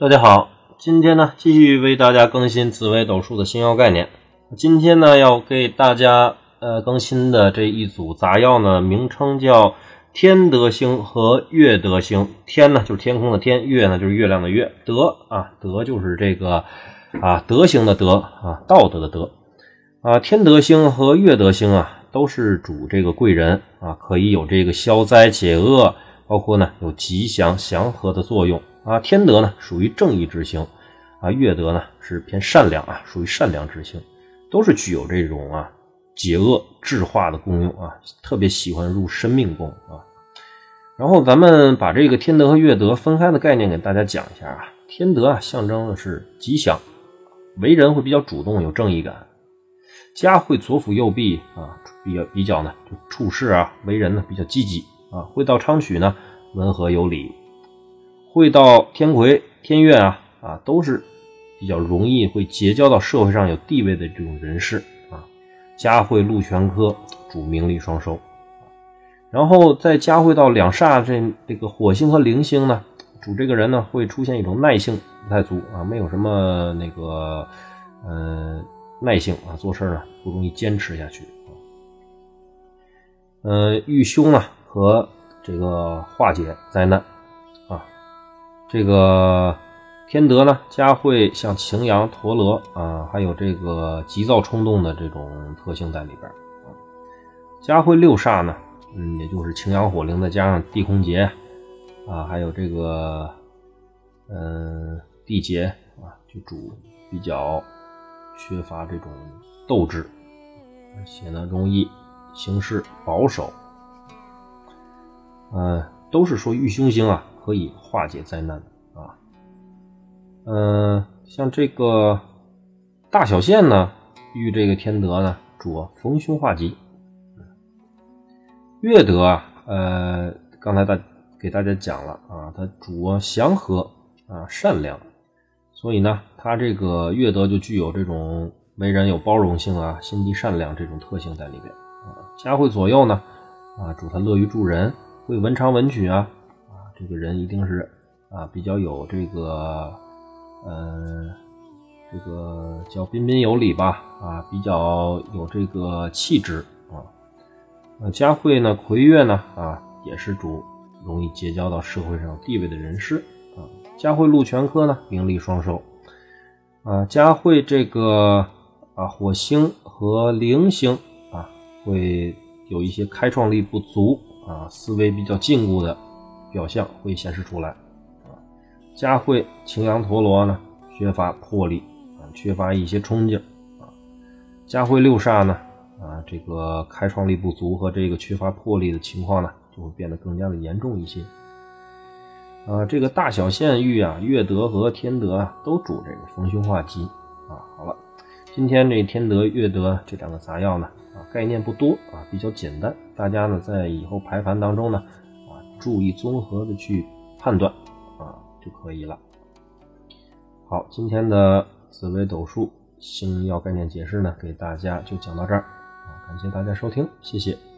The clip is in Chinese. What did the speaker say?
大家好，今天呢继续为大家更新紫微斗数的星耀概念。今天呢要给大家呃更新的这一组杂药呢，名称叫天德星和月德星。天呢就是天空的天，月呢就是月亮的月，德啊德就是这个啊德行的德啊道德的德啊。天德星和月德星啊都是主这个贵人啊，可以有这个消灾解厄，包括呢有吉祥祥和的作用。啊，天德呢属于正义之星，啊，月德呢是偏善良啊，属于善良之星，都是具有这种啊解厄制化的功用啊，特别喜欢入生命宫啊。然后咱们把这个天德和月德分开的概念给大家讲一下啊。天德啊象征的是吉祥，为人会比较主动有正义感，家会左辅右弼啊，比较比较呢就处事啊为人呢比较积极啊，会道昌曲呢温和有礼。会到天魁、天月啊啊，都是比较容易会结交到社会上有地位的这种人士啊。佳会禄全科，主名利双收。然后再加会到两煞这这个火星和铃星呢，主这个人呢会出现一种耐性不太足啊，没有什么那个呃耐性啊，做事呢不容易坚持下去啊。呃，遇凶啊和这个化解灾难。这个天德呢，加会像擎羊、陀螺啊，还有这个急躁冲动的这种特性在里边啊。加会六煞呢，嗯，也就是擎羊、火灵，再加上地空劫啊，还有这个嗯地劫啊，就主比较缺乏这种斗志，而且呢容易行事保守，嗯，都是说遇凶星啊。可以化解灾难啊，嗯，像这个大小限呢，遇这个天德呢，主逢凶化吉。月德啊，呃，刚才大给大家讲了啊，它主祥和啊，善良，所以呢，它这个月德就具有这种为人有包容性啊，心地善良这种特性在里边啊。家会左右呢，啊，主他乐于助人，会文昌文曲啊。这个人一定是啊，比较有这个，呃，这个叫彬彬有礼吧，啊，比较有这个气质啊。呃，佳慧呢，魁月呢，啊，也是主容易结交到社会上地位的人士啊。佳慧禄全科呢，名利双收啊。佳慧这个啊，火星和铃星啊，会有一些开创力不足啊，思维比较禁锢的。表象会显示出来，啊，佳慧擎羊陀罗呢，缺乏魄力啊，缺乏一些冲劲啊。佳慧六煞呢，啊，这个开创力不足和这个缺乏魄力的情况呢，就会变得更加的严重一些。啊，这个大小限域啊，月德和天德啊，都主这个逢凶化吉啊。好了，今天这天德、月德这两个杂药呢，啊，概念不多啊，比较简单，大家呢在以后排盘当中呢。注意综合的去判断啊就可以了。好，今天的紫微斗数星耀概念解释呢，给大家就讲到这儿啊，感谢大家收听，谢谢。